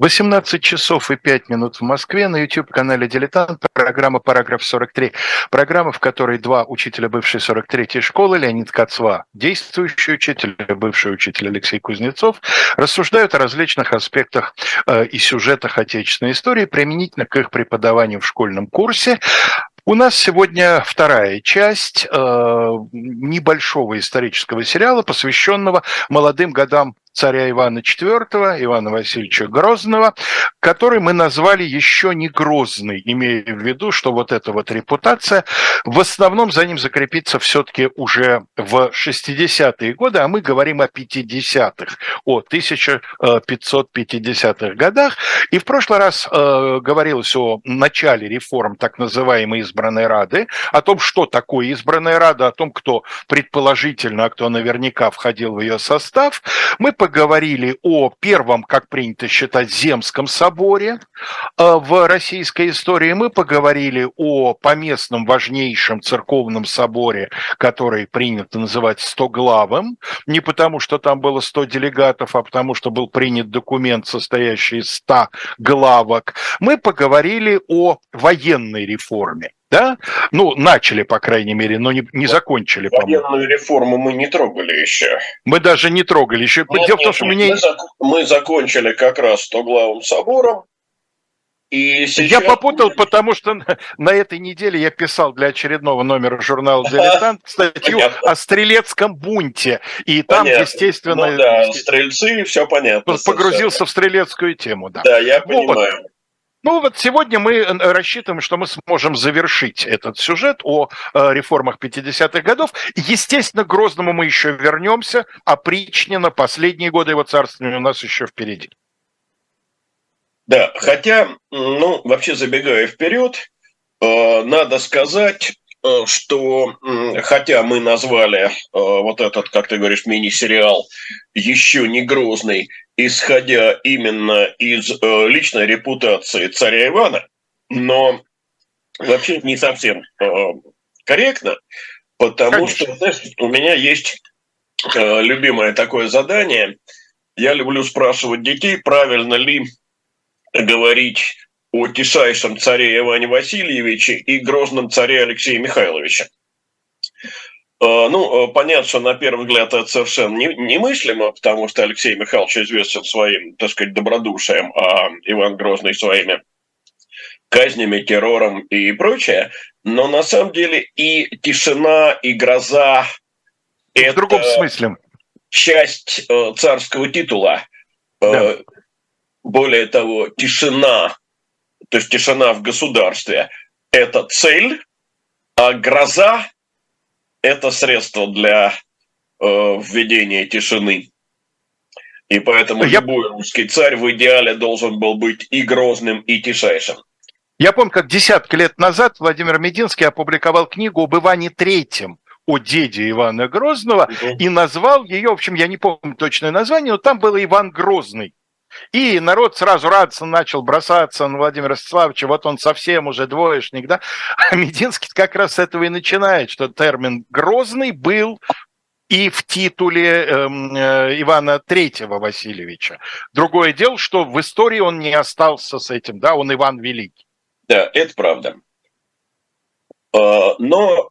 18 часов и 5 минут в Москве на YouTube-канале «Дилетант» программа «Параграф 43». Программа, в которой два учителя бывшей 43-й школы, Леонид Кацва, действующий учитель, бывший учитель Алексей Кузнецов, рассуждают о различных аспектах э, и сюжетах отечественной истории применительно к их преподаванию в школьном курсе. У нас сегодня вторая часть э, небольшого исторического сериала, посвященного молодым годам царя Ивана IV, Ивана Васильевича Грозного, который мы назвали еще не Грозный, имея в виду, что вот эта вот репутация в основном за ним закрепится все-таки уже в 60-е годы, а мы говорим о 50-х, о 1550-х годах. И в прошлый раз э, говорилось о начале реформ так называемой избранной Рады, о том, что такое избранная Рада, о том, кто предположительно, а кто наверняка входил в ее состав. Мы поговорили о первом, как принято считать, Земском соборе э, в российской истории. Мы поговорили о поместном важнейшем церковном соборе, который принято называть стоглавым. Не потому, что там было 100 делегатов, а потому, что был принят документ, состоящий из 100 главок. Мы поговорили о военной реформе да? Ну, начали, по крайней мере, но не, не закончили, по-моему. Военную реформу мы не трогали еще. Мы даже не трогали еще. Нет, Дело нет, в том, что нет, меня... мы, зак... мы закончили как раз главым собором, и сейчас... Я попутал, потому что на, на этой неделе я писал для очередного номера журнала «Дилетант» статью понятно. о стрелецком бунте. И там, понятно. естественно... Ну да, стрельцы, все понятно. Погрузился совершенно. в стрелецкую тему, да. Да, я понимаю. Ну вот сегодня мы э, рассчитываем, что мы сможем завершить этот сюжет о э, реформах 50-х годов. Естественно, к Грозному мы еще вернемся, а Причнина, последние годы его царствования у нас еще впереди. Да, хотя, ну, вообще забегая вперед, э, надо сказать, Э, что хотя мы назвали э, вот этот, как ты говоришь, мини-сериал еще не грозный, исходя именно из э, личной репутации царя Ивана, но вообще не совсем корректно, потому Конечно. что, знаешь, у меня есть любимое такое задание. Я люблю спрашивать детей, правильно ли говорить о тишайшем царе Иване Васильевиче и грозном царе Алексее Михайловиче. Э, ну, э, понятно, что на первый взгляд это совершенно немыслимо, потому что Алексей Михайлович известен своим, так сказать, добродушием, а Иван Грозный своими казнями, террором и прочее. Но на самом деле и тишина, и гроза – это в другом смысле. часть э, царского титула. Да. Более того, тишина то есть тишина в государстве, это цель, а гроза – это средство для э, введения тишины. И поэтому Я... любой русский царь в идеале должен был быть и грозным, и тишайшим. Я помню, как десятки лет назад Владимир Мединский опубликовал книгу об Иване Третьем, о деде Ивана Грозного, угу. и назвал ее, в общем, я не помню точное название, но там было Иван Грозный. И народ сразу радостно начал бросаться на Владимира Ростиславовича, вот он совсем уже двоечник, да? А Мединский как раз с этого и начинает, что термин «грозный» был и в титуле э, э, Ивана Третьего Васильевича. Другое дело, что в истории он не остался с этим, да, он Иван Великий. Да, это правда. А, но,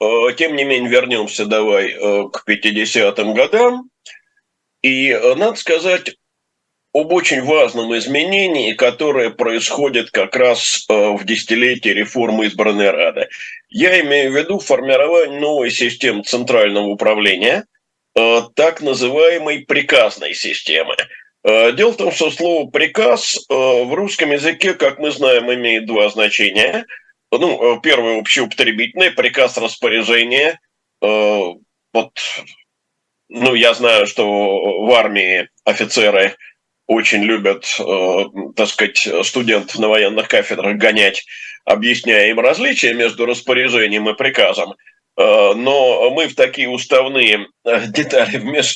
а, тем не менее, вернемся давай э, к 50-м годам. И э, надо сказать, об очень важном изменении, которое происходит как раз э, в десятилетии реформы избранной Рады. Я имею в виду формирование новой системы центрального управления, э, так называемой приказной системы. Э, дело в том, что слово «приказ» в русском языке, как мы знаем, имеет два значения. Ну, первое общеупотребительное, приказ распоряжения. Вот, ну, я знаю, что в армии офицеры – очень любят, э, так сказать, студентов на военных кафедрах гонять, объясняя им различия между распоряжением и приказом. Э, но мы в такие уставные э, детали, вмеш...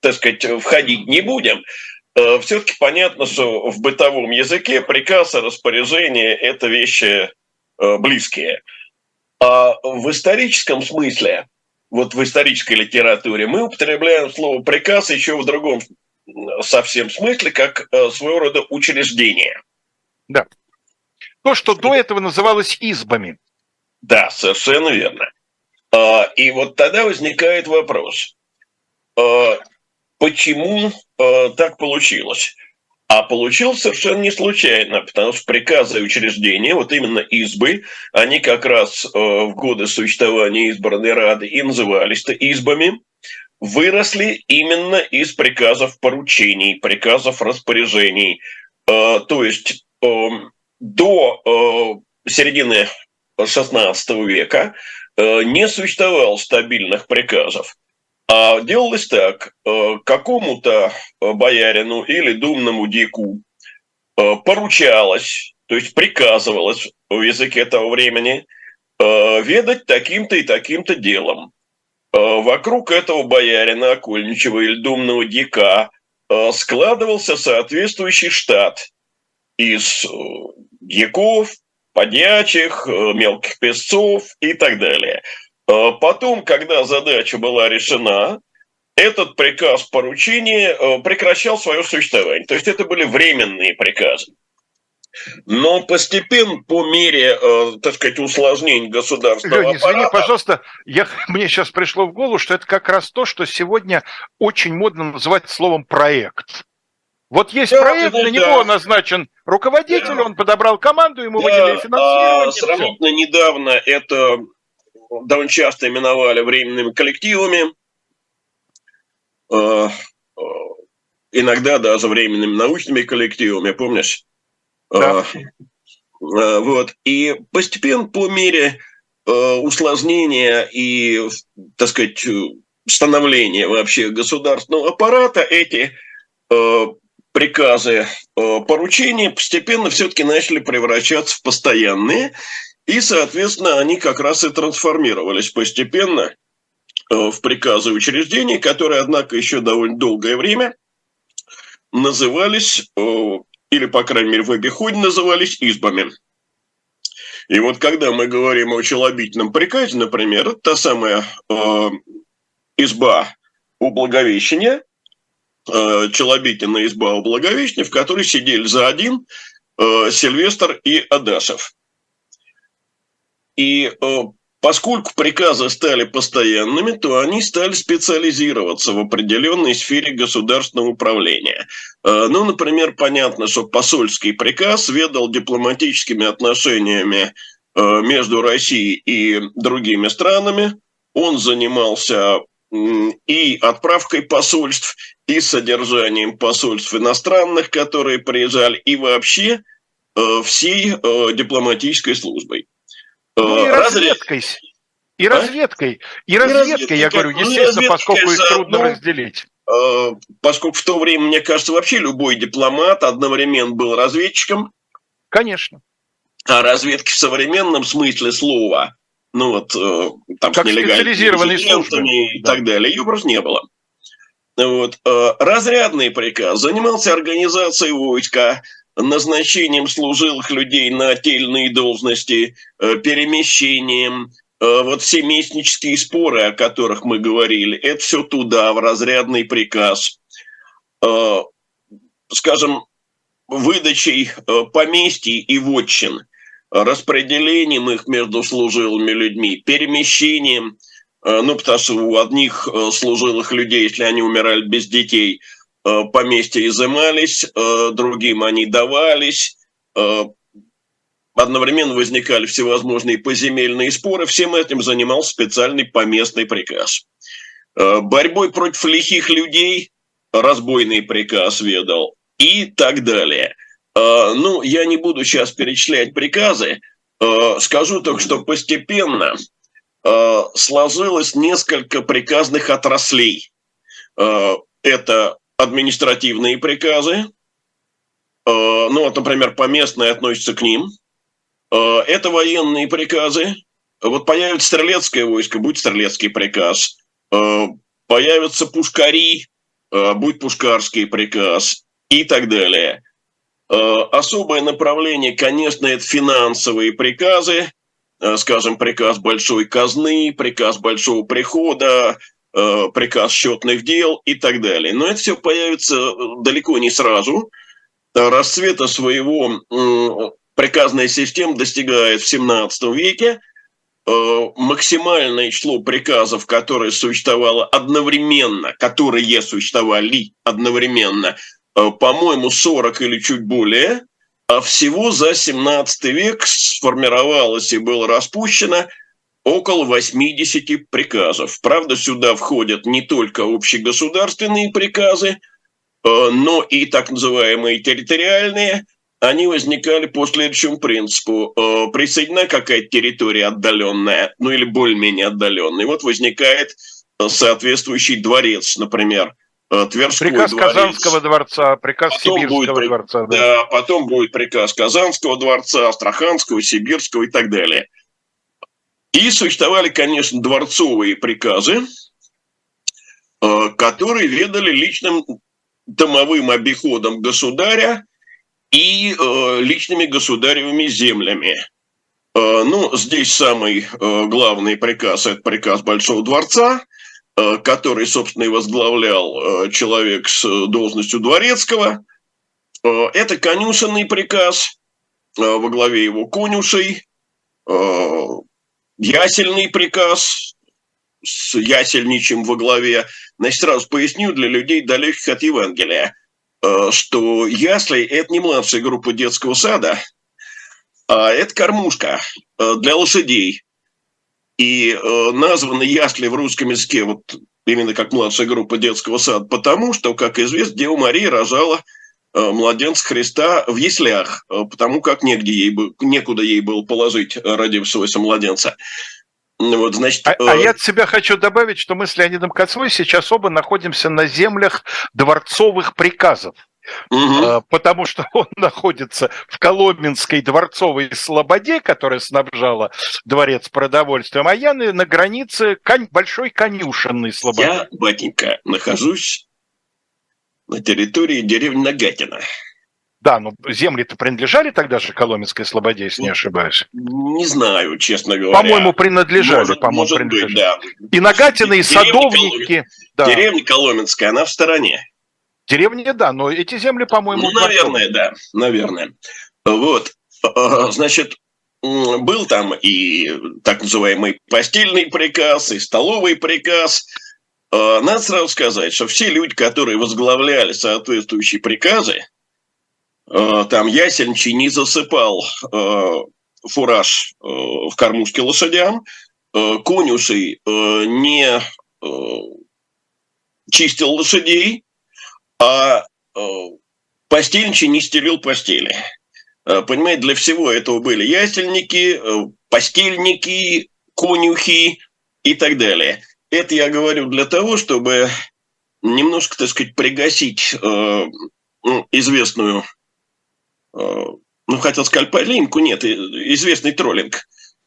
так сказать, входить не будем. Все-таки понятно, что в бытовом языке приказ и распоряжение – это вещи близкие. А в историческом смысле, вот в исторической литературе, мы употребляем слово «приказ» еще в другом совсем смысле, как э, своего рода учреждение. Да. То, что до этого называлось избами. Да, совершенно верно. А, и вот тогда возникает вопрос, а, почему а, так получилось? А получилось совершенно не случайно, потому что приказы и учреждения, вот именно избы, они как раз в годы существования избранной рады и назывались-то избами, выросли именно из приказов поручений, приказов распоряжений. То есть до середины XVI века Э, не существовало стабильных приказов. А делалось так, э, какому-то э, боярину или думному дику поручалось, то есть приказывалось в языке того времени, ведать таким-то и таким-то делом. Вокруг этого боярина, окольничего или думного дика складывался соответствующий штат из дьяков, подьячих, э, мелких песцов и так далее. Э, потом, когда задача была решена, этот приказ поручения э, прекращал свое существование. То есть это были временные приказы. Но постепенно, по мере, так сказать, усложнений государственного Лёня, извини, пожалуйста, я, мне сейчас пришло в голову, что это как раз то, что сегодня очень модно называть словом «проект». Вот есть да, проект, да, на него назначен руководитель, да. он подобрал команду, ему да, выделили финансирование. А, сравнительно все. недавно это довольно часто именовали временными коллективами, а, а, иногда даже временными научными коллективами, помнишь? Да. Вот. И постепенно по мере усложнения и, так сказать, становления вообще государственного аппарата эти приказы, э, поручения постепенно все-таки начали превращаться в постоянные, и, соответственно, они как раз и трансформировались постепенно э, в приказы учреждений, которые, однако, еще довольно долгое время назывались, э, или, по крайней мере, в обиходе назывались избами. И вот когда мы говорим о челобитном приказе, например, та самая э, изба у Благовещения, э, Челобитина изба у Благовещения, в которой сидели за один э, Сильвестр и Адашев. И э, поскольку приказы стали постоянными, то они стали специализироваться в определенной сфере государственного управления. Э, ну, например, понятно, что посольский приказ ведал дипломатическими отношениями э, между Россией и другими странами. Он занимался и отправкой посольств, и содержанием посольств иностранных, которые приезжали, и вообще э, всей дипломатической службой. Э, ну, и разведкой. И а? разведкой. И, и разведкой, я говорю, ну, естественно, поскольку их трудно ну, разделить. Э, поскольку в то время, мне кажется, вообще любой дипломат одновременно был разведчиком. Конечно. А разведки в современном смысле слова ну вот э, там как с нелегальными и да. так далее, ее просто не было. Вот. Э, разрядный приказ занимался организацией войска, назначением служилых людей на отдельные должности, э, перемещением, вот все местнические споры, о которых мы говорили, это все туда, в разрядный приказ. Скажем, выдачей поместий и вотчин – распределением их между служилыми людьми, перемещением, э, ну, потому что у одних э, служилых людей, если они умирали без детей, э, поместья изымались, другим они давались, одновременно возникали всевозможные поземельные споры, всем этим занимался специальный поместный приказ. Борьбой против лихих людей разбойный приказ ведал и так далее – Э, ну, я не буду сейчас перечислять приказы, э, скажу только, что постепенно э, сложилось несколько приказных отраслей. Это административные приказы, ну вот, например, поместные относятся к ним. Это военные приказы. Вот появится стрелецкое войско, будет стрелецкий приказ. Появятся пушкари, будет пушкарский приказ и так далее – Э, особое направление, конечно, это финансовые приказы, э, скажем, приказ большой казны, приказ большого прихода, приказ счетных дел и так далее. Но это все появится далеко не сразу. Расцвета своего приказная система достигает в 17 веке. Максимальное число приказов, которые существовало одновременно, которые существовали одновременно, по-моему, 40 или чуть более, а всего за 17 век сформировалось и было распущено около 80 приказов. Правда, сюда входят не только общегосударственные приказы, э, но и так называемые территориальные. Они возникали по следующему принципу. Э, присоединена какая-то территория отдаленная, ну или более-менее отдаленная. И вот возникает э, соответствующий дворец, например – Тверской приказ дворец. Казанского дворца, приказ потом Сибирского будет, дворца. Да. да, потом будет приказ Казанского дворца, Астраханского, Сибирского и так далее. И существовали, конечно, дворцовые приказы, э, которые ведали личным домовым обиходом государя и э, личными государевыми землями. Э, ну, здесь самый главный приказ – это приказ Большого дворца, который, собственно, и возглавлял человек с должностью дворецкого. Это конюшенный приказ, во главе его конюшей, ясельный приказ с ясельничем во главе. Значит, сразу поясню для людей, далеких от Евангелия, э, что ясли – это не младшая группа детского сада, а это кормушка э, для лошадей. И э, названы ясли в русском языке вот именно как младшая группа детского сада, потому что, как известно, Дева Мария рожала младенца Христа в яслях, потому как негде ей, некуда ей было положить родившегося младенца. Вот, значит, а, э... а я от себя хочу добавить, что мы с Леонидом Коцвой сейчас оба находимся на землях дворцовых приказов. Угу. Потому что он находится в Коломенской дворцовой слободе, которая снабжала дворец продовольствием, а я на, на границе кон, большой конюшенной слободы. Я, батенька, нахожусь на территории деревни Нагатина. Да, но земли-то принадлежали тогда же Коломенской Слободе, если не ошибаюсь? Не знаю, честно говоря. По-моему, принадлежали. Может, по-моему, может принадлежали. быть, да. И Нагатины, и Садовники. Коломен... Да. Деревня Коломенская, она в стороне. Деревня, да, но эти земли, по-моему... Ну, наверное, да, наверное. Вот, а, значит, был там и так называемый постельный приказ, и столовый приказ. А, надо сразу сказать, что все люди, которые возглавляли соответствующие приказы, Э, там ясельничий не засыпал э, фураж э, в кормушке лошадям, конюшей не чистил лошадей, а постельничий не стелил постели. Понимаете, для всего этого были ясельники, постельники, конюхи и так далее. Это я говорю для того, чтобы немножко, так сказать, пригасить ну, известную Э, ну, хотел сказать полемику, нет, известный троллинг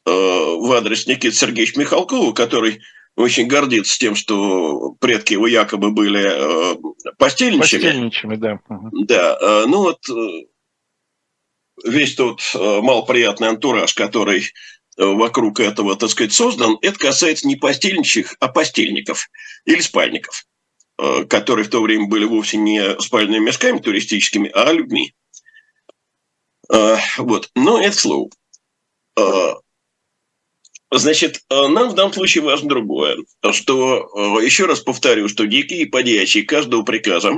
э, в адрес Никиты Сергеевича Михалкова, который очень гордится тем, что предки его якобы были э, постельничами. Постельничами, да. Да, ну вот весь тот малоприятный антураж, который вокруг этого, так сказать, создан, это касается не постельничьих, а постельников или спальников, которые в то время были вовсе не спальными мешками туристическими, а людьми. А, вот, но это. А, значит, нам в данном случае важно другое, что, еще раз повторю, что дикие и подьячие каждого приказа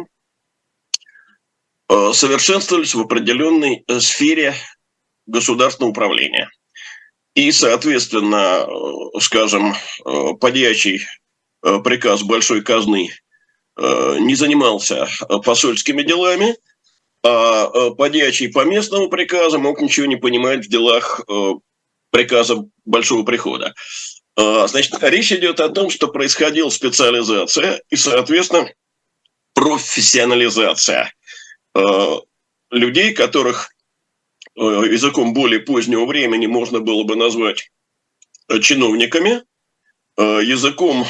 совершенствовались в определенной э, сфере государственного управления. И, соответственно, э, скажем, э, подьячий приказ большой казны не занимался посольскими делами – а э, подьячий по местному приказу мог ничего не понимать в делах э, приказа Большого Прихода. Значит, речь идет о том, что происходила специализация и, соответственно, профессионализация э, людей, которых языком более позднего времени можно было бы назвать чиновниками, языком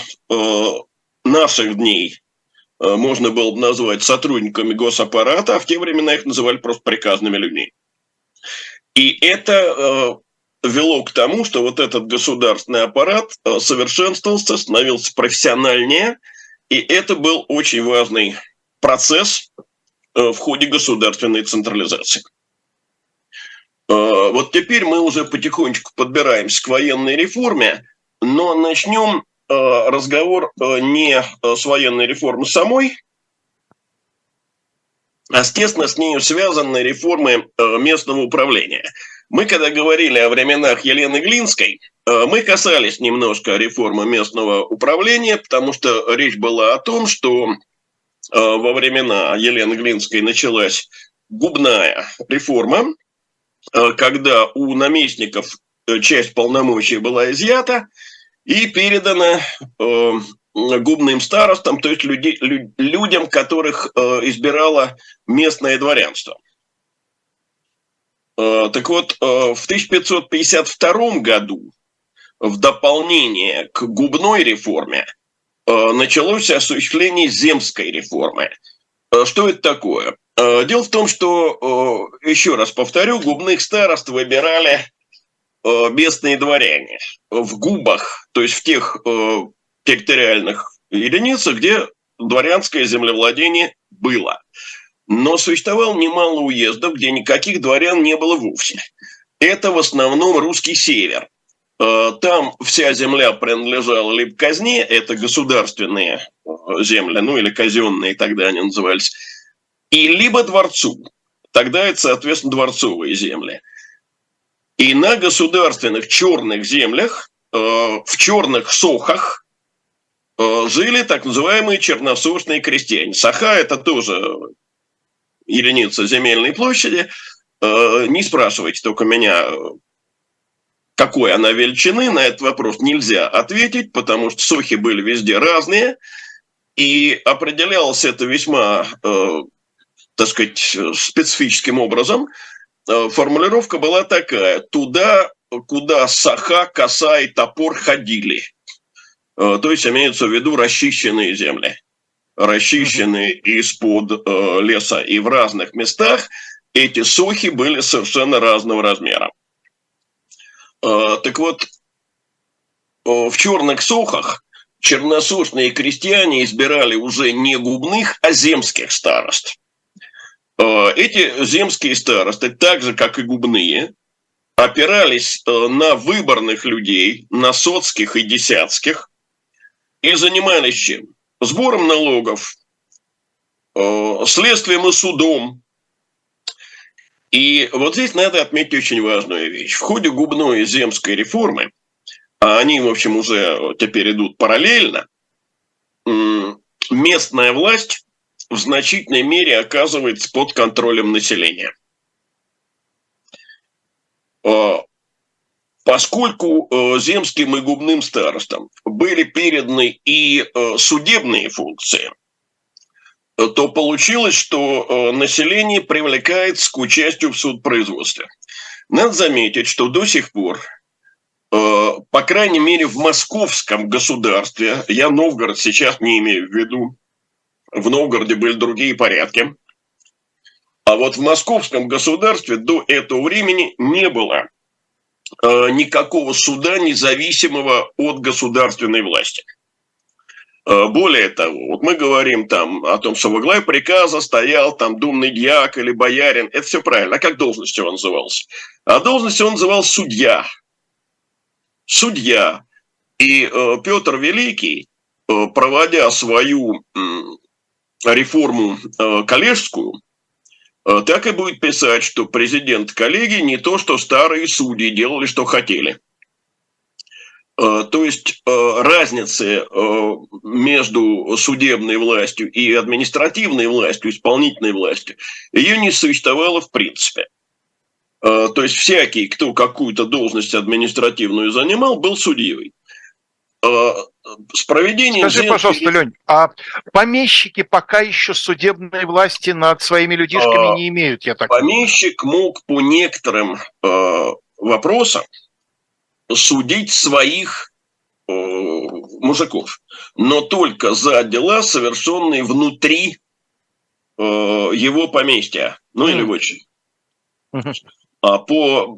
наших дней Э, можно было бы назвать сотрудниками госаппарата, а в те времена их называли просто приказными людьми. И это вело к тому, что вот этот государственный аппарат э, совершенствовался, становился профессиональнее, и это был очень важный процесс э, в ходе государственной централизации. Вот теперь мы уже потихонечку подбираемся к военной реформе, но начнем разговор не с военной реформы самой, а, естественно, с ней связаны реформы местного управления – мы, когда говорили о временах Елены Глинской, э, мы касались немножко реформы местного управления, потому что речь была о том, что э, во времена Елены Глинской началась губная реформа, э, когда у наместников часть полномочий была изъята и передана губным старостам, то есть люди, людям, которых избирало местное дворянство. Э, так вот, э, в 1552 году в дополнение к губной реформе э, началось осуществление земской реформы. Что это такое? Дело в том, что, еще раз повторю, губных старост выбирали местные дворяне в губах, то есть в тех территориальных единицах, где дворянское землевладение было. Но существовало немало уездов, где никаких дворян не было вовсе. Это в основном русский север. Э, там вся земля принадлежала либо казне, это государственные э, земли, ну или казенные тогда они назывались, и либо дворцу. Тогда это, соответственно, дворцовые земли. И на государственных черных землях, э, в черных сохах, жили так называемые черносошные крестьяне. Саха – это тоже единица земельной площади. Э, не спрашивайте только меня, какой она величины, на этот вопрос нельзя ответить, потому что сохи были везде разные, и определялось это весьма, э, так сказать, специфическим образом. Э, формулировка была такая, туда, куда саха, коса и топор ходили. То есть имеется в виду расчищенные земли расчищены из-под э, леса и в разных местах, эти сухи были совершенно разного размера. Э, так вот, э, в черных сухах черносушные крестьяне избирали уже не губных, а земских старост. Э, эти земские старосты, так же как и губные, опирались э, на выборных людей, на соцких и десятских, и занимались чем? сбором налогов, э, следствием и судом. И вот здесь надо отметить очень важную вещь. В ходе губной и земской реформы, а они, в общем, уже теперь идут параллельно, местная власть в значительной мере оказывается под контролем населения. Э, Поскольку э, земским и губным старостам были переданы и э, судебные функции, то получилось, что население привлекается к участию в судопроизводстве. Надо заметить, что до сих пор, по крайней мере, в московском государстве, я Новгород сейчас не имею в виду, в Новгороде были другие порядки, а вот в московском государстве до этого времени не было Э, никакого суда, независимого от государственной власти. Э, более того, вот мы говорим там о том, что во главе приказа стоял там думный дьяк или боярин. Это все правильно. А как должность его назывался? А должность он называл судья. Судья. И э, Петр Великий, э, проводя свою реформу э, коллежскую, Э, так и будет писать, что президент коллегии не то, что старые судьи делали, что хотели. Э, то есть разницы между судебной властью и административной властью, исполнительной властью, ее не существовало в принципе. То есть всякий, кто какую-то должность административную занимал, был судьей. С проведением... Скажи, пожалуйста, Лень, а помещики пока еще судебной власти над своими людишками а, не имеют, я так Помещик понимаю. мог по некоторым э, вопросам судить своих э, мужиков, но только за дела, совершенные внутри э, его поместья, ну mm. или очень. Mm-hmm. А по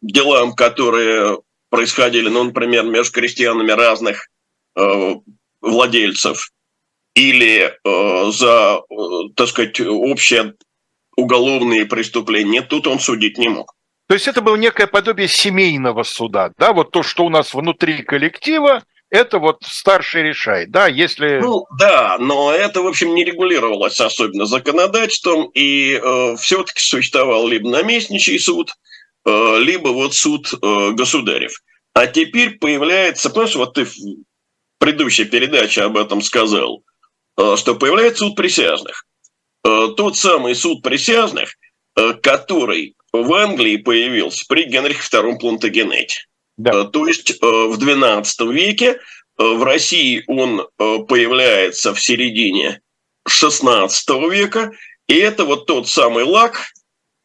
делам, которые происходили, ну, например, между крестьянами разных владельцев, или э, за, э, так сказать, общее уголовные преступления, тут он судить не мог. То есть это было некое подобие семейного суда, да, вот то, что у нас внутри коллектива, это вот старший решает, да, если... Ну, да, но это, в общем, не регулировалось особенно законодательством, и э, все-таки существовал либо наместничий суд, э, либо вот суд э, государев. А теперь появляется, понимаешь, вот ты предыдущей передаче об этом сказал, э, что появляется суд присяжных. Э, тот самый суд присяжных, э, который в Англии появился при Генрихе II Плантагенете. Да. То есть в XII веке, в России он появляется в середине XVI века, и это вот тот самый лак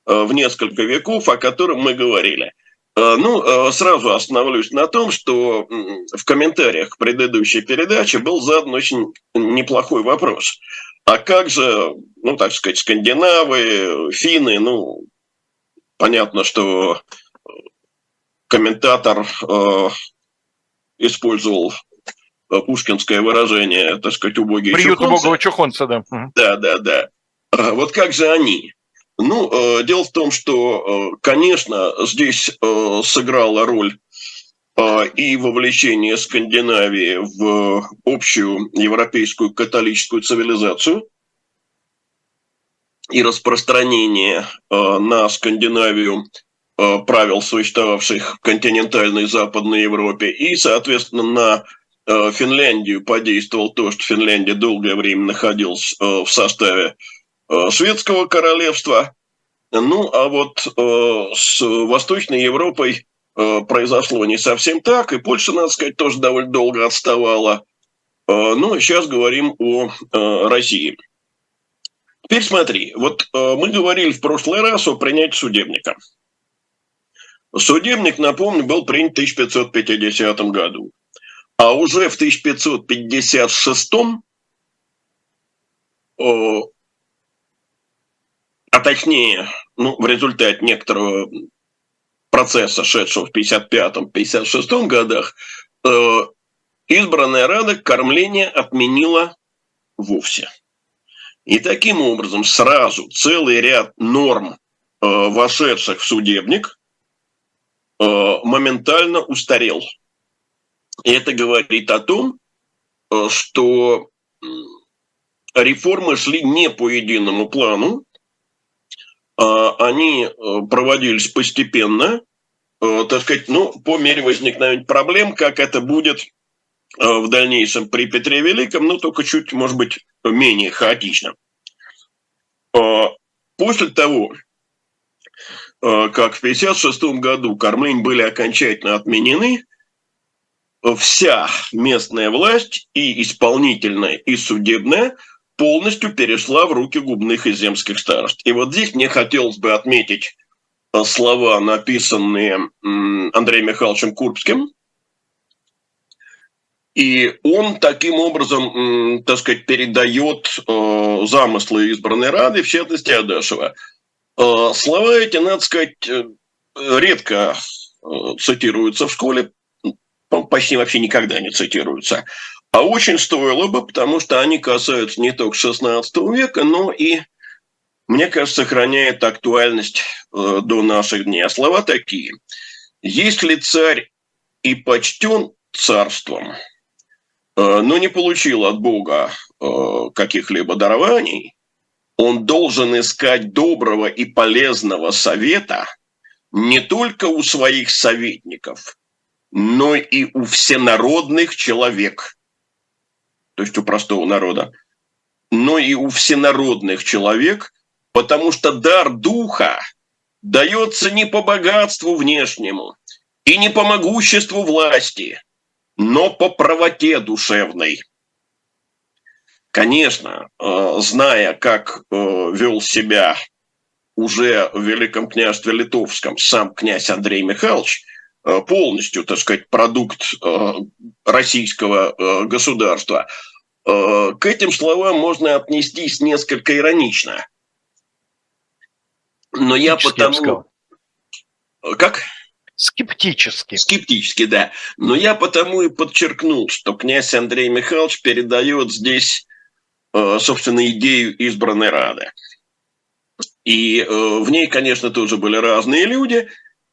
в несколько веков, о котором мы говорили. Ну, сразу остановлюсь на том, что в комментариях к предыдущей передаче был задан очень неплохой вопрос – а как же, ну, так сказать, скандинавы, финны, ну, понятно, что комментатор э, использовал э, пушкинское выражение, так сказать, убогие Приют чухонцы. убогого чухонца, да. Да, да, да. А вот как же они? Ну, э, дело в том, что, э, конечно, здесь э, сыграла роль а, и вовлечение Скандинавии в общую европейскую католическую цивилизацию и распространение а, на Скандинавию а, правил, существовавших в континентальной Западной Европе, и, соответственно, на Финляндию подействовал то, что Финляндия долгое время находилась в составе Светского королевства. Ну, а вот с Восточной Европой Э, произошло не совсем так, и Польша, надо сказать, тоже довольно долго отставала. Э, ну, сейчас говорим о э, России. Теперь смотри, вот мы говорили в прошлый раз о принятии судебника. Судебник, напомню, был принят в 1550 году. А уже в 1556, а точнее, ну, в результате некоторого процесса, шедшего в 55-56 годах, э, избранная Рада кормление отменила вовсе. И таким образом сразу целый ряд норм, э, вошедших в судебник, э, моментально устарел. И это говорит о том, что реформы шли не по единому плану, они проводились постепенно, Э, так сказать, ну, по мере возникновения проблем, как это будет э, в дальнейшем при Петре Великом, но только чуть, может быть, менее хаотично. Э, после того, как в 1956 году кормлень были окончательно отменены, вся местная власть и исполнительная, и судебная полностью перешла в руки губных и земских старост. И вот здесь мне хотелось бы отметить слова, написанные Андреем Михайловичем Курбским. И он таким образом, так сказать, передает э, замыслы избранной Рады, в частности Адашева. Э, слова эти, надо сказать, э, редко цитируются в школе, почти вообще никогда не цитируются. А очень стоило бы, потому что они касаются не только XVI века, но и мне кажется, сохраняет актуальность э, до наших дней. А слова такие. Если царь и почтен царством, э, но не получил от Бога э, каких-либо дарований, он должен искать доброго и полезного совета не только у своих советников, но и у всенародных человек, то есть у простого народа, но и у всенародных человек – потому что дар духа дается не по богатству внешнему и не по могуществу власти, но по правоте душевной. Конечно, э, зная, как э, вел себя уже в Великом княжестве Литовском сам князь Андрей Михайлович, э, полностью, так сказать, продукт российского государства, к этим словам можно отнестись несколько иронично – но я потому... Как? Скептически. Скептически, да. Но я потому и подчеркнул, что князь Андрей Михайлович передает здесь, э, собственно, идею избранной Рады. И э, в ней, конечно, тоже были разные люди.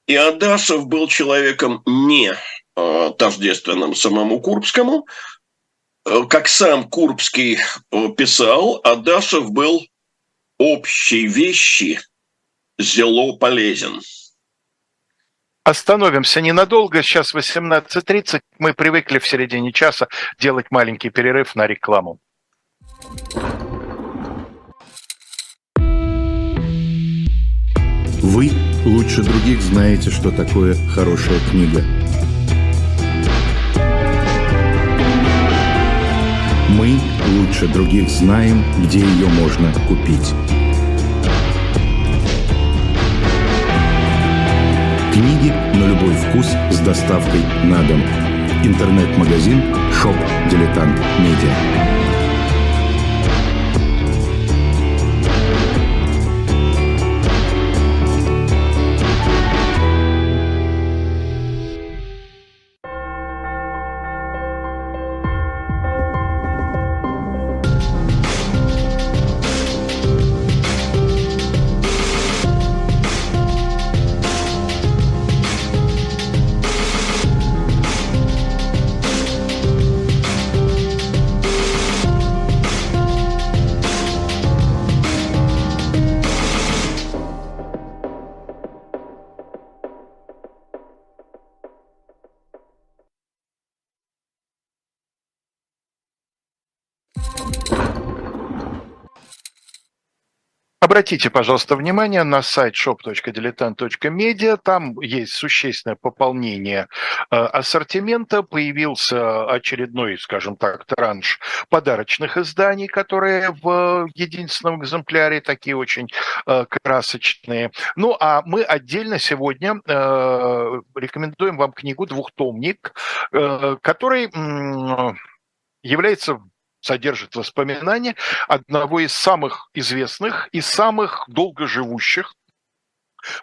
И Адашев был человеком не э, тождественным самому Курбскому. Как сам Курбский писал, Адашев был общей вещи зело полезен. Остановимся ненадолго. Сейчас 18.30. Мы привыкли в середине часа делать маленький перерыв на рекламу. Вы лучше других знаете, что такое хорошая книга. Мы лучше других знаем, где ее можно купить. Книги на любой вкус с доставкой на дом. Интернет-магазин «Shop Дилетант Медиа». Обратите, пожалуйста, внимание на сайт shop.diletant.media. Там есть существенное пополнение э, ассортимента. Появился очередной, скажем так, транш подарочных изданий, которые в единственном экземпляре такие очень э, красочные. Ну, а мы отдельно сегодня э, рекомендуем вам книгу «Двухтомник», который является содержит воспоминания одного из самых известных и самых долгоживущих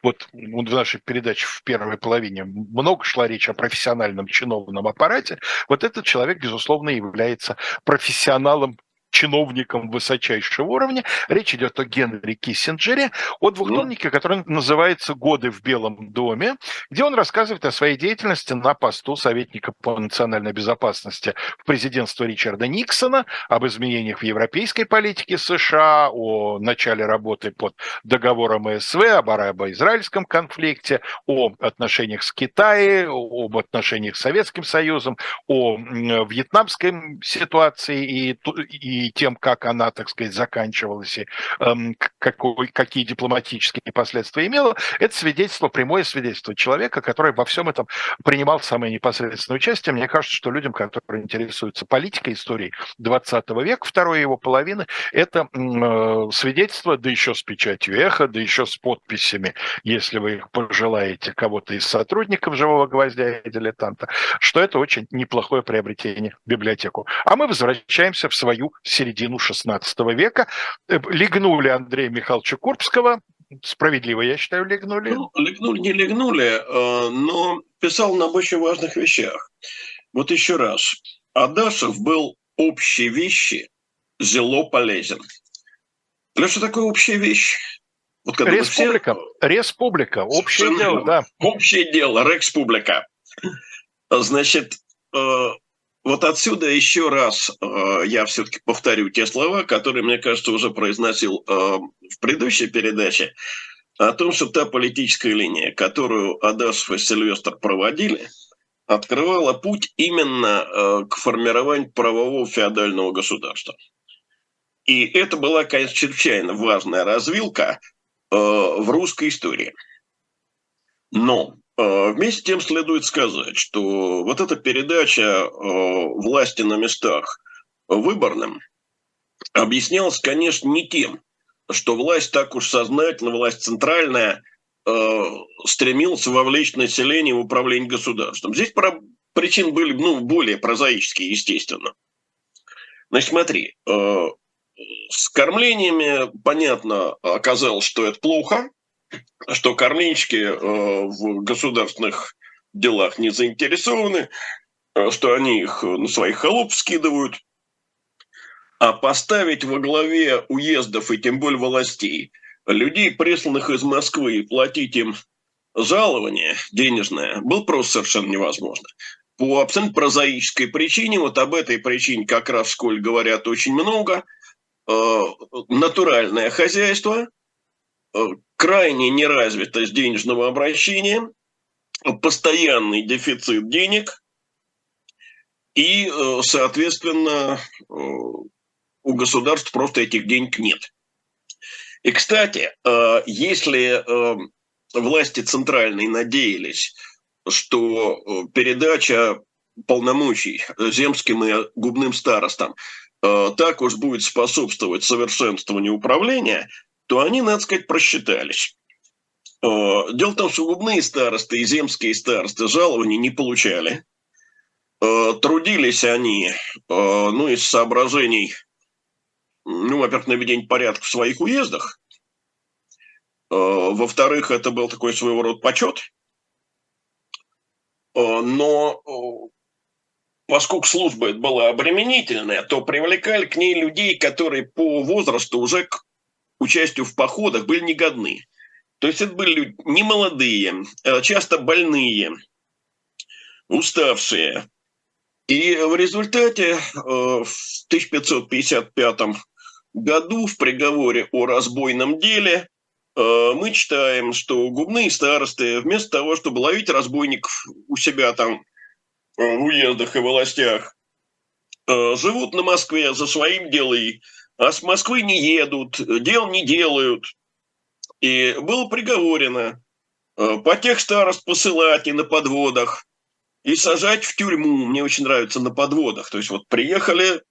вот в нашей передаче в первой половине много шла речь о профессиональном чиновном аппарате. Вот этот человек, безусловно, является профессионалом чиновником высочайшего уровня. Речь идет о Генри Киссинджере, о двухдомнике, который называется «Годы в Белом доме», где он рассказывает о своей деятельности на посту советника по национальной безопасности в президентство Ричарда Никсона, об изменениях в европейской политике США, о начале работы под договором СВ, об арабо-израильском конфликте, о отношениях с Китаем, об отношениях с Советским Союзом, о вьетнамской ситуации и, и тем, как она, так сказать, заканчивалась, и эм, какой, какие дипломатические последствия имела, это свидетельство, прямое свидетельство человека, который во всем этом принимал самое непосредственное участие. Мне кажется, что людям, которые интересуются политикой, историей 20 века, второй его половины, это э, свидетельство, да еще с печатью эхо, да еще с подписями, если вы пожелаете кого-то из сотрудников «Живого гвоздя» и «Дилетанта», что это очень неплохое приобретение библиотеку. А мы возвращаемся в свою середину XVI века. Э, легнули Андрея Михайловича Курбского, справедливо, я считаю, легнули. Ну, легнули, не легнули, э, но писал нам очень важных вещах. Вот еще раз. Адашев был общей вещи зело полезен. Для что такое общая вещь? Вот республика, все... республика, общее дело, да. Общее дело, республика. Значит, э, вот отсюда еще раз э, я все-таки повторю те слова, которые, мне кажется, уже произносил э, в предыдущей передаче, о том, что та политическая линия, которую Адашев и Сильвестр проводили, открывала путь именно э, к формированию правового феодального государства. И это была, конечно, чрезвычайно важная развилка в русской истории. Но вместе с тем следует сказать, что вот эта передача а, власти на местах выборным объяснялась, конечно, не тем, что власть так уж сознательно, власть центральная, а, стремился вовлечь население в управление государством. Здесь причины были ну, более прозаические, естественно. Значит, смотри, с кормлениями, понятно, оказалось, что это плохо, что кормильщики э, в государственных делах не заинтересованы, что они их на своих холоп скидывают, а поставить во главе уездов и тем более властей людей, присланных из Москвы, и платить им жалование денежное, было просто совершенно невозможно. По абсолютно прозаической причине, вот об этой причине как раз в школе говорят очень много, э, натуральное хозяйство, э, крайне неразвитость денежного обращения, постоянный дефицит денег и, э, соответственно, у государств просто этих денег нет. И, кстати, э, если э, власти центральные надеялись, что э, передача полномочий земским и губным старостам так уж будет способствовать совершенствованию управления, то они, надо сказать, просчитались. Дело в том, что губные старосты и земские старосты жалований не получали. Трудились они, ну, из соображений ну, во-первых, наведение порядка в своих уездах. Э, во-вторых, это был такой своего рода почет. Э, но э, поскольку служба была обременительная, то привлекали к ней людей, которые по возрасту уже участию в походах были негодны. То есть это были люди не молодые, часто больные, уставшие. И в результате в 1555 году в приговоре о разбойном деле э, мы читаем, что губные старосты вместо того, чтобы ловить разбойников у себя там э, в уездах и властях, э, живут на Москве за своим делом, а с Москвы не едут, дел не делают. И было приговорено по тех старост и на подводах, и сажать в тюрьму. Мне очень нравится на подводах. То есть вот приехали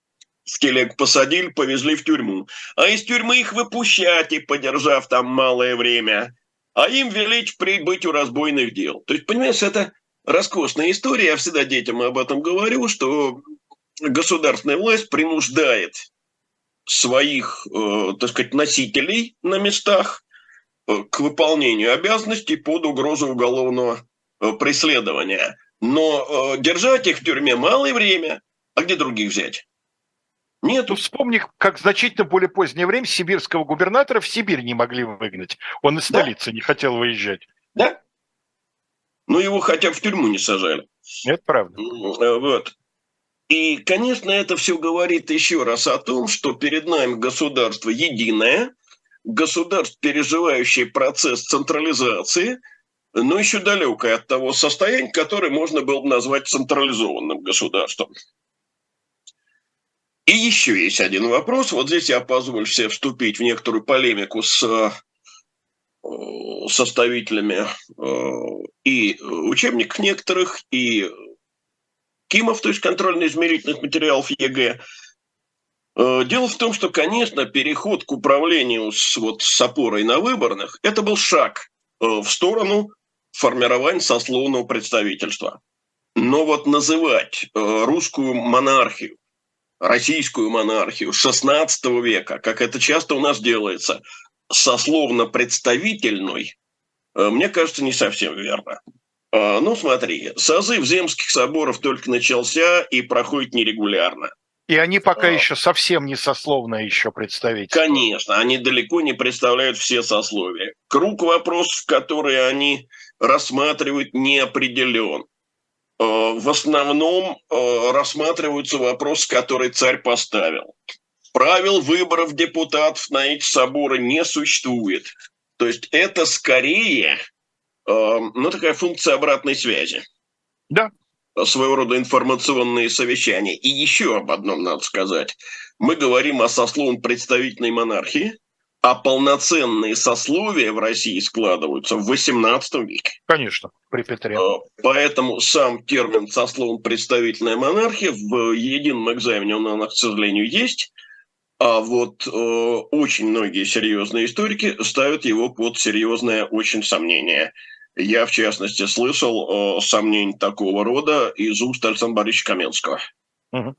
в телег посадили, повезли в тюрьму. А из тюрьмы их выпущать, и подержав там малое время. А им велеть впредь быть у разбойных дел. То есть, понимаешь, это роскошная история. Я всегда детям об этом говорю, что государственная власть принуждает своих, э, так сказать, носителей на местах э, к выполнению обязанностей под угрозу уголовного э, преследования. Но держать их в тюрьме малое время, а где других взять? Нет, ну вспомни, как значительно более позднее время сибирского губернатора в Сибирь не могли выгнать. Он из столицы да. не хотел выезжать. Да. Ну, его хотя бы в тюрьму не сажали. Это правда. Вот. И, конечно, это все говорит еще раз о том, что перед нами государство единое, государство, переживающее процесс централизации, но еще далекое от того состояния, которое можно было бы назвать централизованным государством. И еще есть один вопрос. Вот здесь я позволю себе вступить в некоторую полемику с э, составителями э, и учебников некоторых, и КИМов, то есть контрольно-измерительных материалов ЕГЭ. Э, дело в том, что, конечно, переход к управлению с, вот, с опорой на выборных – это был шаг в сторону формирования сословного представительства. Но вот называть русскую монархию российскую монархию XVI века, как это часто у нас делается, сословно-представительной, э, мне кажется, не совсем верно. А, ну, смотри, созыв земских соборов только начался и проходит нерегулярно. И они пока а, еще совсем не сословное еще представители. Конечно, они далеко не представляют все сословия. Круг вопросов, которые они рассматривают, не определен. Э, в основном э, рассматриваются вопросы, которые царь поставил. Правил выборов депутатов на эти соборы не существует. То есть это скорее ну, такая функция обратной связи. Да. Своего рода информационные совещания. И еще об одном надо сказать. Мы говорим о сословном представительной монархии, а полноценные сословия в России складываются в XVIII веке. Конечно, при Петре. А, поэтому сам термин сословно представительная монархия в едином экзамене он, к сожалению, есть. А вот э, очень многие серьезные историки ставят его под серьезное очень сомнение. Я, в частности, слышал э, сомнения такого рода из уст Александра Борисовича Каменского угу.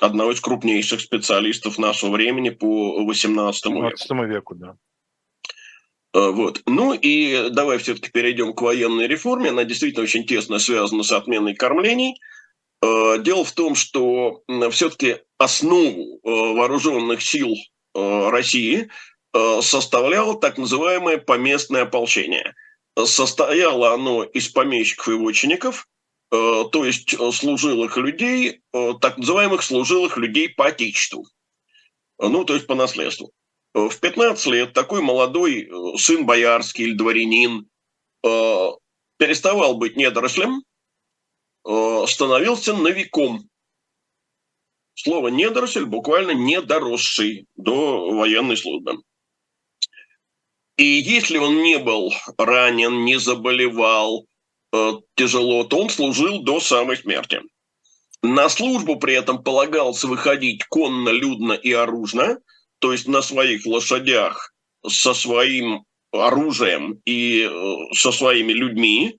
одного из крупнейших специалистов нашего времени по 18 веку. 18 веку, да. Вот. Ну и давай все-таки перейдем к военной реформе. Она действительно очень тесно связана с отменой кормлений. Дело в том, что все-таки основу вооруженных сил России составляло так называемое поместное ополчение. Состояло оно из помещиков и вотчинников, то есть служилых людей, так называемых служилых людей по отечеству, ну, то есть по наследству. В 15 лет такой молодой сын боярский или дворянин переставал быть недорослем, становился новиком. Слово «недоросль» буквально недоросший до военной службы. И если он не был ранен, не заболевал э, тяжело, то он служил до самой смерти. На службу при этом полагалось выходить конно, людно и оружно, то есть на своих лошадях со своим оружием и э, со своими людьми,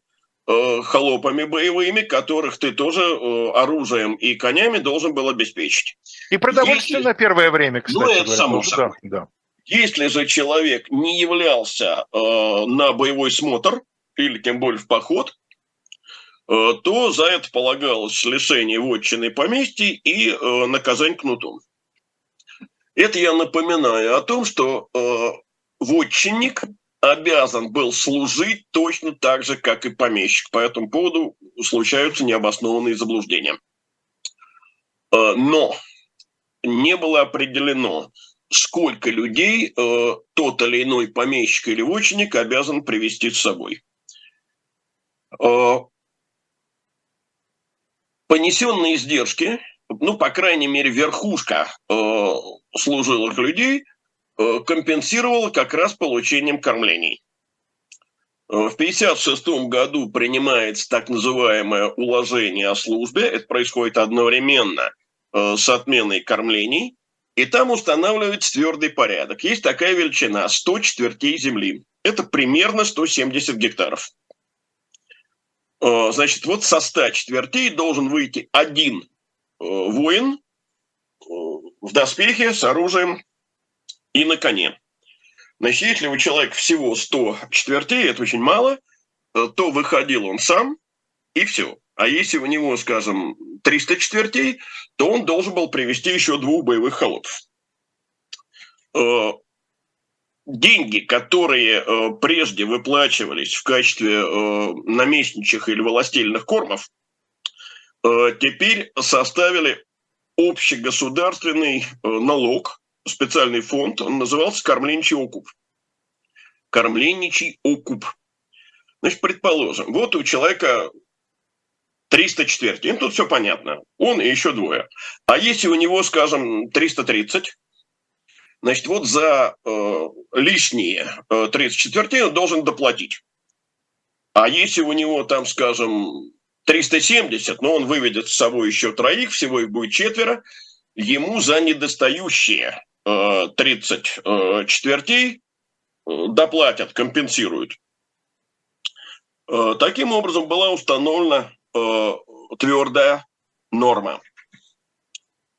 э, холопами боевыми, которых ты тоже э, оружием и конями должен был обеспечить. И продовольствие Если... на первое время, кстати. Ну, это само собой. Да, да. Если же человек не являлся э, на боевой смотр, или тем более в поход, э, то за это полагалось лишение вотчины поместья и э, наказание кнутом. Это я напоминаю о том, что э, вотчинник обязан был служить точно так же, как и помещик. По этому поводу случаются необоснованные заблуждения. Э, но не было определено, сколько людей э, тот или иной помещик или вочник обязан привести с собой. Э, понесенные издержки, ну, по крайней мере, верхушка служилых людей компенсировала как раз получением кормлений. Э, в 1956 году принимается так называемое уложение о службе. Это происходит одновременно э, с отменой кормлений – и там устанавливается твердый порядок. Есть такая величина – 100 четвертей земли. Это примерно 170 гектаров. Э, значит, вот со 100 четвертей должен выйти один э, воин э, в доспехе с оружием и на коне. Значит, если у человека всего 100 четвертей, это очень мало, то выходил он сам, и все. А если у него, скажем, 300 четвертей, то он должен был привести еще двух боевых холопов. Э, деньги, которые э, прежде выплачивались в качестве э, наместничьих или волостельных кормов, теперь составили общегосударственный налог, специальный фонд, он назывался «Кормленничий окуп». Кормленничий окуп. Значит, предположим, вот у человека 300 четвертей. Им тут все понятно. Он и еще двое. А если у него, скажем, 330, значит, вот за э, лишние э, 30 четвертей он должен доплатить. А если у него там, скажем, 370, но он выведет с собой еще троих, всего их будет четверо, ему за недостающие э, 30 э, четвертей э, доплатят, компенсируют. Э, таким образом была установлена э, твердая норма.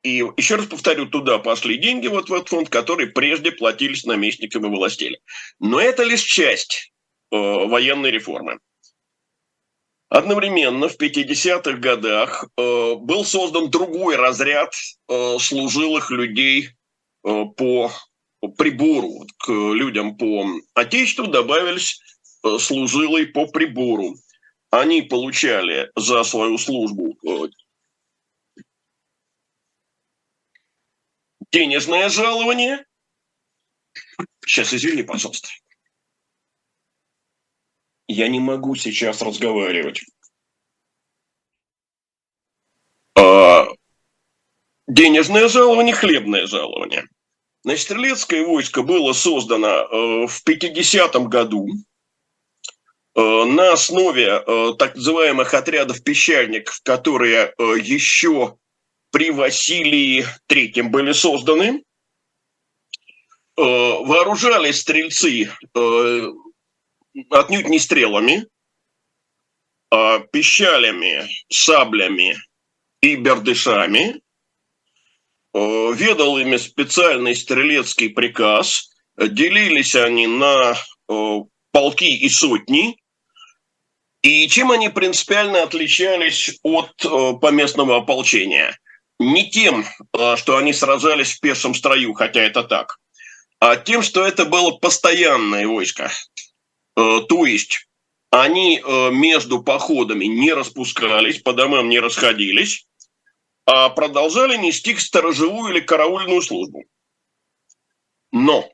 И еще раз повторю, туда пошли деньги вот в этот фонд, которые прежде платились наместникам и властели. Но это лишь часть э, военной реформы. Одновременно в 50-х годах э, был создан другой разряд э, служилых людей э, по прибору. К людям по отечеству добавились э, служилые по прибору они получали за свою службу э, денежное жалование. Сейчас, извини, пожалуйста. Я не могу сейчас разговаривать. А, денежное жалование, хлебное жалование. Значит, стрелецкое войско было создано э, в 50-м году Э, на основе э, так называемых отрядов пещерников, которые еще при Василии III были созданы. Вооружались стрельцы отнюдь не стрелами, а пищалями, саблями и бердышами. Ведал ими специальный стрелецкий приказ. Делились они на полки и сотни, и чем они принципиально отличались от поместного ополчения? Не тем, что они сражались в пешем строю, хотя это так, а тем, что это было постоянное войско. То есть они между походами не распускались, по домам не расходились, а продолжали нести сторожевую или караульную службу. Но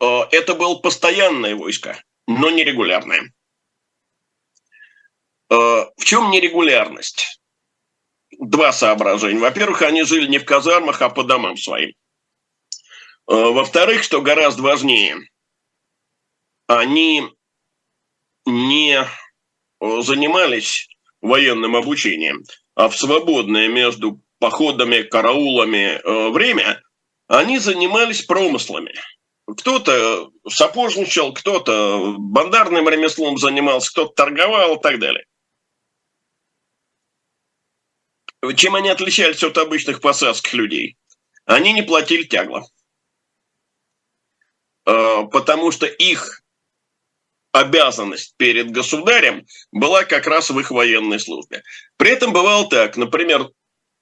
э, это было постоянное войско, но нерегулярное. Э, в чем нерегулярность? Два соображения. Во-первых, они жили не в казармах, а по домам своим. Э, во-вторых, что гораздо важнее, они не занимались военным обучением, а в свободное между походами, караулами э, время, они занимались промыслами. Кто-то сапожничал, кто-то бандарным ремеслом занимался, кто-то торговал и так далее. Чем они отличались от обычных посадских людей? Они не платили тягло. Э, потому что их обязанность перед государем была как раз в их военной службе. При этом бывало так, например,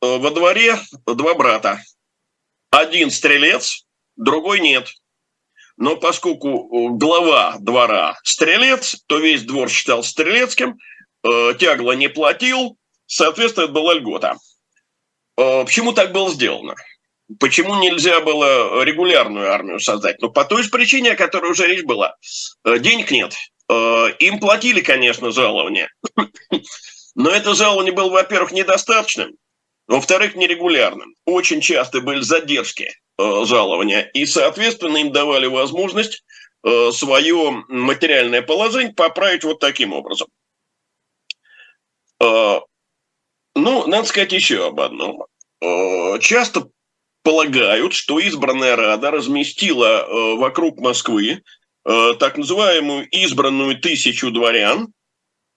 Э, во дворе два брата. Один стрелец, другой нет. Но поскольку э, глава двора стрелец, то весь двор считал стрелецким, э, тягло не платил, соответственно, это была льгота. Почему так было сделано? Почему нельзя было регулярную армию создать? Ну, по той же причине, о которой уже речь была. Денег нет. Им платили, конечно, жалование. Но это жалование было, во-первых, недостаточным. Во-вторых, нерегулярным. Очень часто были задержки э, жалования, и, соответственно, им давали возможность э, свое материальное положение поправить вот таким образом. Э, ну, надо сказать еще об одном. Э, часто полагают, что избранная Рада разместила э, вокруг Москвы э, так называемую избранную тысячу дворян,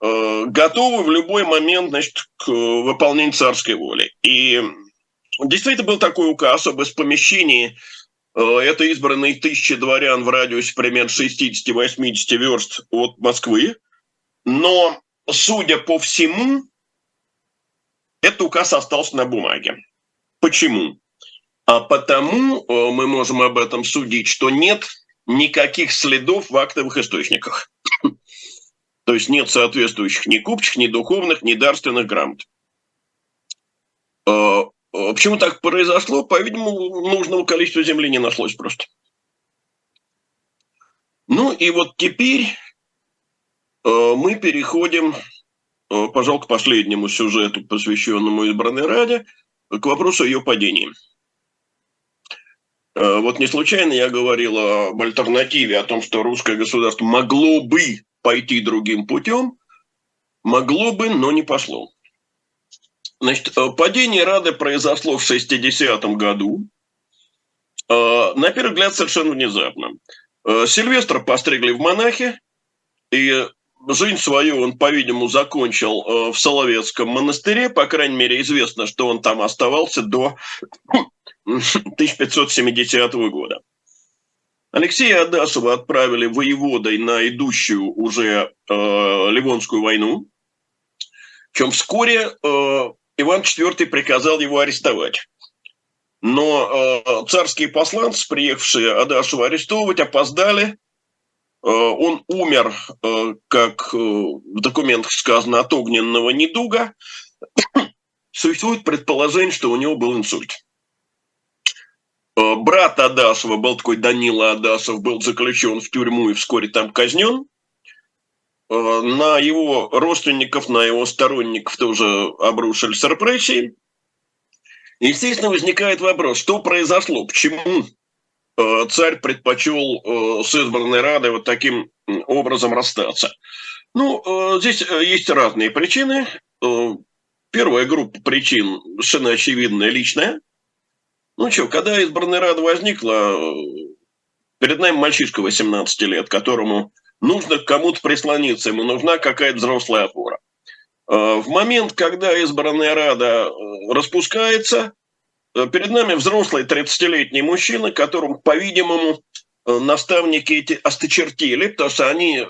Э, готовы в любой момент значит, к выполнению царской воли. И действительно был такой указ об испомещении э, это избранные тысячи дворян в радиусе примерно 60-80 верст от Москвы. Но, судя по всему, этот указ остался на бумаге. Почему? А потому э, мы можем об этом судить, что нет никаких следов в актовых источниках. То есть нет соответствующих ни купчих, ни духовных, ни дарственных грамот. А почему так произошло? По-видимому, нужного количества земли не нашлось просто. Ну и вот теперь а, мы переходим, пожалуй, к последнему сюжету, посвященному избранной Раде, к вопросу ее падения. Вот не случайно я говорил об альтернативе, о том, что русское государство могло бы пойти другим путем, могло бы, но не пошло. Значит, э, падение Рады произошло в 60-м году. Э, на первый взгляд, совершенно внезапно. Э, Сильвестра постригли в монахи, и жизнь свою он, по-видимому, закончил в Соловецком монастыре. По крайней мере, известно, что он там оставался до 1570 года. Алексея Адашева отправили воеводой на идущую уже э, Ливонскую войну, чем вскоре э, Иван IV приказал его арестовать. Но э, царские посланцы, приехавшие Адашева арестовывать, опоздали. Э, он умер, э, как э, в документах сказано, от огненного недуга. Существует предположение, что у него был инсульт. Э, брат Адашева был такой Данила Адашев, был заключен в тюрьму и вскоре там казнен. Э, на его родственников, на его сторонников тоже обрушились репрессии. Естественно, возникает вопрос, что произошло, почему э, царь предпочел с избранной Радой вот таким образом расстаться. Ну, здесь есть разные причины. Первая группа причин совершенно очевидная, личная. Ну что, когда избранная рада возникла, перед нами мальчишка 18 лет, которому нужно к кому-то прислониться, ему нужна какая-то взрослая опора. А, в момент, когда избранная рада э, распускается, э, перед нами взрослый 30-летний мужчина, которому, по-видимому, наставники эти осточертели, потому что они,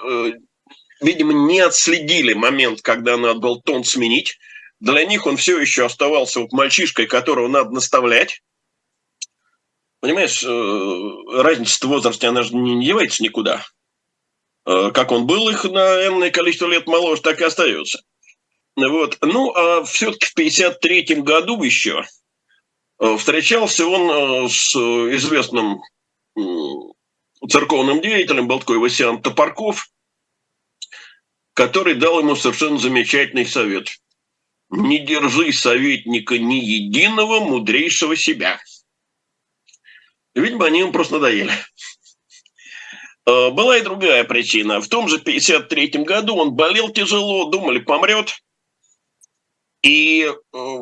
видимо, не отследили момент, когда надо был тон сменить. Для них он все еще оставался вот мальчишкой, которого надо наставлять. Понимаешь, разница в возрасте, она же не девается никуда. Как он был их на энное количество лет моложе, так и остается. Вот. Ну, а все-таки в 1953 году еще э, встречался он э, с известным церковным деятелем, был такой Васян Топорков, который дал ему совершенно замечательный совет. Не держи советника ни единого мудрейшего себя. Видимо, они ему просто надоели. Э, была и другая причина. В том же 53 году он болел тяжело, думали, помрет. И э,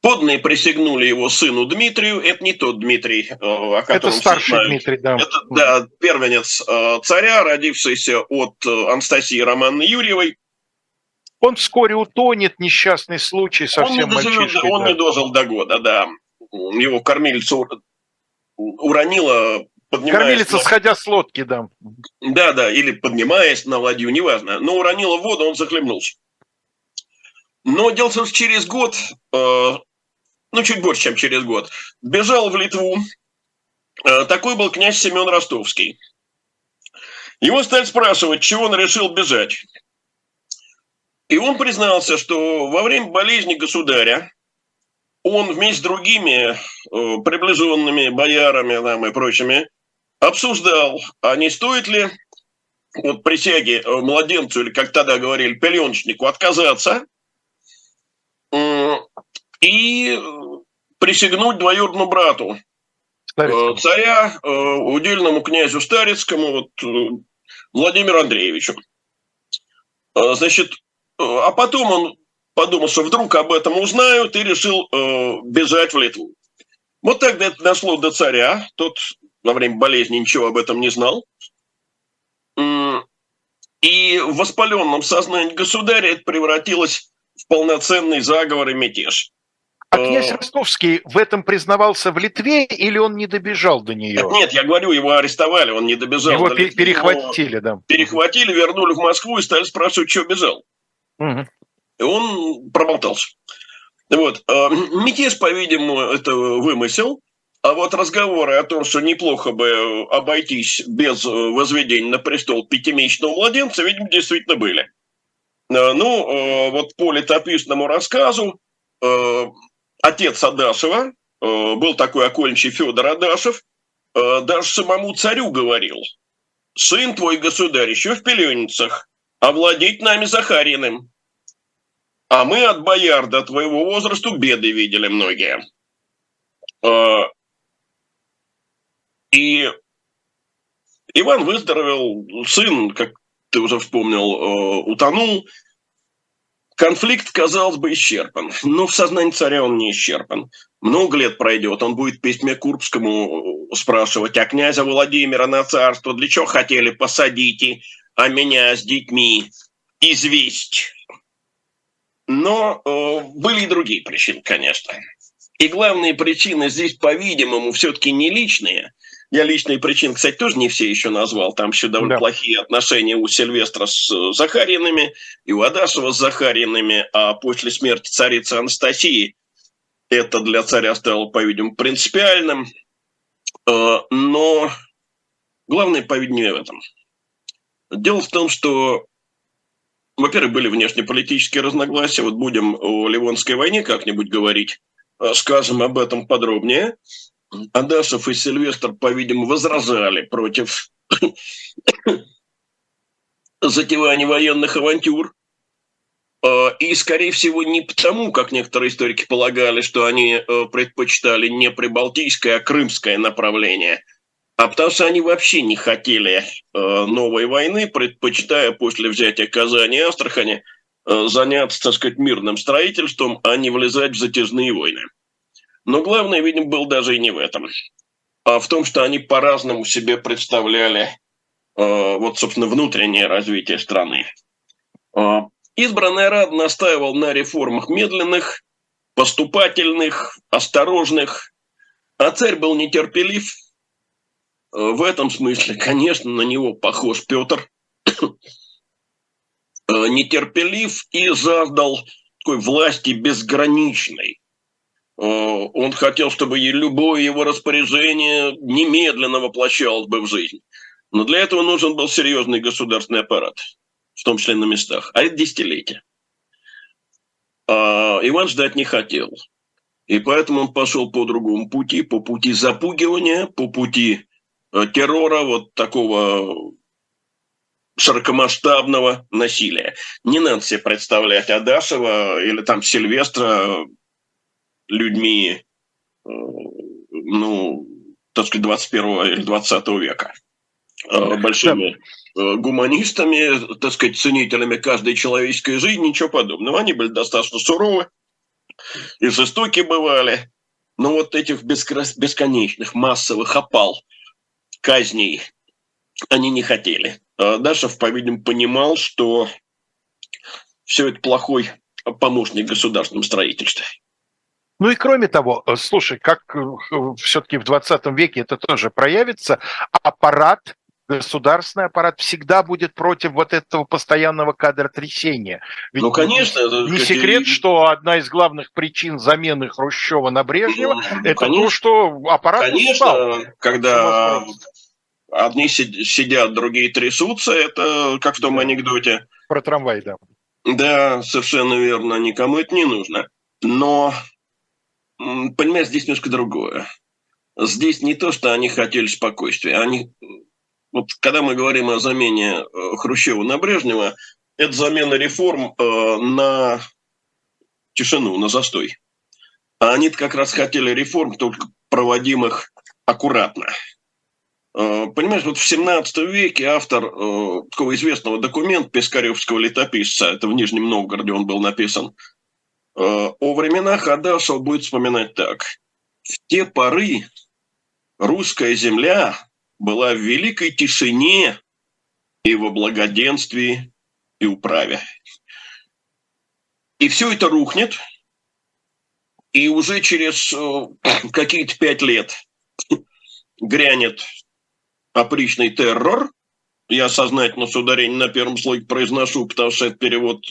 подные присягнули его сыну Дмитрию. Это не тот Дмитрий, э, о котором Это старший знают. Дмитрий, да. Это, да, первенец царя, родившийся от Анастасии Романны Юрьевой. Он вскоре утонет, несчастный случай, совсем он не мальчишкой. Он да. не дожил до года, да. Его кормильца уронила Кормилица, на... сходя с лодки, да. Да, да, или поднимаясь на ладью, неважно. Но уронила воду, он захлебнулся. Но дело в том, что через год, э, ну чуть больше, чем через год, бежал в Литву. Э, такой был князь Семен Ростовский. Его стали спрашивать, чего он решил бежать. И он признался, что во время болезни государя он вместе с другими э, приближенными боярами там, и прочими обсуждал, а не стоит ли вот присяги младенцу, или как тогда говорили, пеленочнику, отказаться и присягнуть двоюродному брату Старицкому. Э, царя, э, удельному князю Старицкому, вот, э, Владимиру Андреевичу. Значит, а потом он подумал, что вдруг об этом узнают, и решил бежать в Литву. Вот тогда это дошло до царя, тот во время болезни ничего об этом не знал. И в воспаленном сознании государя это превратилось в полноценный заговор и мятеж. А князь э, Ростовский в этом признавался в Литве или он не добежал до нее? Нет, нет я говорю, его арестовали, он не добежал. Его до Литвы, перехватили, да. Перехватили, вернули в Москву и стали спрашивать, что бежал. Угу. И он проболтался. Вот. Э, мятеж, по-видимому, это вымысел. А вот разговоры о том, что неплохо бы обойтись без возведения на престол пятимесячного младенца, видимо, действительно были. Э, ну, э, вот по летописному рассказу э, отец Адашева, был такой окольничий Федор Адашев, даже самому царю говорил, сын твой, государь, еще в пеленницах, овладеть нами Захариным. А мы от бояр до твоего возраста беды видели многие. И Иван выздоровел, сын, как ты уже вспомнил, э, утонул. Конфликт, казалось бы, исчерпан. Но в сознании царя он не исчерпан. Много лет пройдет, он будет письме Курбскому э, спрашивать, а князя Владимира на царство для чего хотели посадить, а меня с детьми известь? Но э, были и другие причины, конечно. И главные причины здесь, по-видимому, все-таки не личные – я личные причины, кстати, тоже не все еще назвал. Там еще довольно да. плохие отношения у Сильвестра с э, Захаринами и у Адашева с Захаринами. А после смерти царицы Анастасии это для царя стало, по-видимому, принципиальным. Э, но главное, по-видимому, в этом. Дело в том, что, во-первых, были внешнеполитические разногласия. Вот будем о Ливонской войне как-нибудь говорить, э, скажем об этом подробнее. Адашев и Сильвестр, по-видимому, возражали против затевания военных авантюр. А, и, скорее всего, не потому, как некоторые историки полагали, что они э, предпочитали не прибалтийское, а крымское направление, а потому что они вообще не хотели э, новой войны, предпочитая после взятия Казани и Астрахани э, заняться, так сказать, мирным строительством, а не влезать в затяжные войны. Но главное, видимо, был даже и не в этом, а в том, что они по-разному себе представляли э, вот, собственно, внутреннее развитие страны. Избранный Рад настаивал на реформах медленных, поступательных, осторожных, а царь был нетерпелив. В этом смысле, конечно, на него похож Петр, нетерпелив и задал такой власти безграничной. Он хотел, чтобы любое его распоряжение немедленно воплощалось бы в жизнь. Но для этого нужен был серьезный государственный аппарат, в том числе на местах. А это десятилетие. А Иван ждать не хотел. И поэтому он пошел по другому пути, по пути запугивания, по пути э, террора, вот такого широкомасштабного насилия. Не надо себе представлять Адашева или там Сильвестра людьми, э, ну, так сказать, 21 или 20 века. Э, большими гуманистами, так сказать, ценителями каждой человеческой жизни, ничего подобного. Они были достаточно суровы, и жестоки бывали. Но вот этих бесконечных массовых опал, казней, они не хотели. А Дашев, по-видимому, понимал, что все это плохой помощник в государственном строительстве. Ну и кроме того, э, слушай, как э, все-таки в 20 веке это тоже проявится, аппарат государственный аппарат всегда будет против вот этого постоянного кадротрясения. Ведь ну, конечно. Это, не секрет, и... что одна из главных причин замены Хрущева на Брежнева ну, – это конечно. то, что аппарат Конечно, устал. когда одни сидят, другие трясутся, это как в том анекдоте. Про трамвай, да. Да, совершенно верно, никому это не нужно. Но, понимаешь, здесь немножко другое. Здесь не то, что они хотели спокойствия, они вот когда мы говорим о замене э, Хрущева на Брежнева, это замена реформ э, на тишину, на застой. А они как раз хотели реформ, только проводимых аккуратно. Э, понимаешь, вот в 17 веке автор такого известного документа Пискаревского летописца, это в Нижнем Новгороде он был написан, о временах Адашев будет вспоминать так. В те поры русская земля была в великой тишине и во благоденствии и управе. И все это рухнет, и уже через э, какие-то пять лет грянет опричный террор. Я сознательно с ударением на первом слоге произношу, потому что это перевод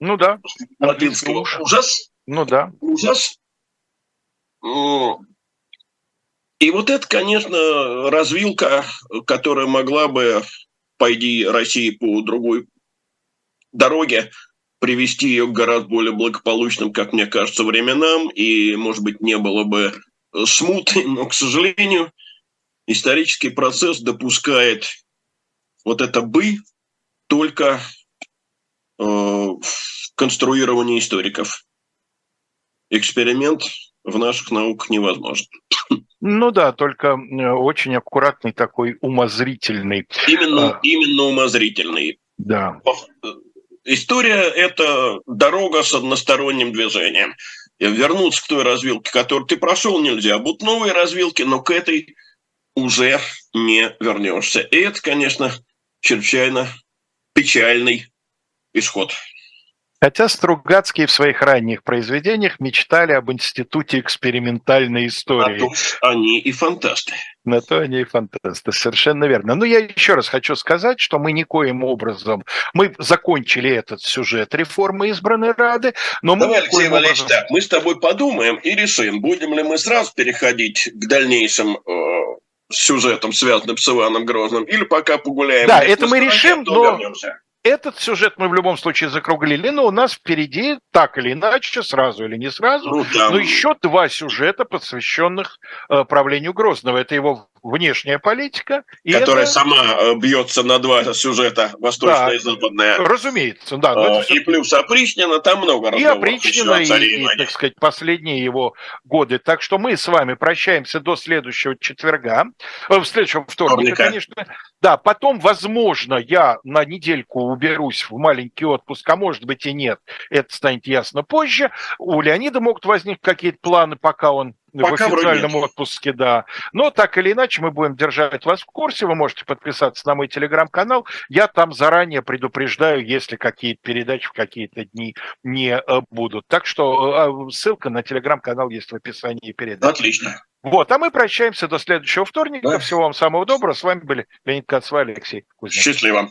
ну да. латинского ужас. Ну да. Ужас. И вот это, конечно, развилка, которая могла бы, пойди России по другой дороге, привести ее к гораздо более благополучным, как мне кажется, временам, и, может быть, не было бы смуты, но, к сожалению, исторический процесс допускает вот это «бы» только э, в конструировании историков. Эксперимент в наших науках невозможен. Ну да, только очень аккуратный такой умозрительный. Именно, а, именно умозрительный. Да. История – это дорога с односторонним движением. Вернуться к той развилке, которую ты прошел, нельзя. Будут новые развилки, но к этой уже не вернешься. И это, конечно, чрезвычайно печальный исход. Хотя Стругацкие в своих ранних произведениях мечтали об институте экспериментальной истории. На то они и фантасты. На то они и фантасты, совершенно верно. Но я еще раз хочу сказать, что мы никоим образом, мы закончили этот сюжет реформы избранной Рады, но мы... Давай, Алексей Валерьевич, образом... так, мы с тобой подумаем и решим, будем ли мы сразу переходить к дальнейшим э, сюжетам, связанным с Иваном Грозным, или пока погуляем. Да, это мы решим, но... Вернемся этот сюжет мы в любом случае закруглили, но у нас впереди, так или иначе, сразу или не сразу, ну, да. но еще два сюжета, посвященных э, правлению Грозного. Это его внешняя политика. И Которая это... сама э, бьется на два сюжета, восточная да, и западная. Разумеется, да. Но это и плюс Опричнина, там много И Опричнина, и, и, так сказать, последние его годы. Так что мы с вами прощаемся до следующего четверга, э, в следующего вторника, Вторника. конечно. Да, потом, возможно, я на недельку уберусь в маленький отпуск, а может быть и нет. Это станет ясно позже. У Леонида могут возникнуть какие-то планы, пока он Пока в официальном отпуске, да. Но так или иначе мы будем держать вас в курсе. Вы можете подписаться на мой телеграм-канал. Я там заранее предупреждаю, если какие-то передачи в какие-то дни не э, будут. Так что э, ссылка на телеграм-канал есть в описании передачи. Отлично. Вот, а мы прощаемся до следующего вторника. Да. Всего вам самого доброго. С вами были Леонид Кацва, Алексей Кузнецов. Счастливо.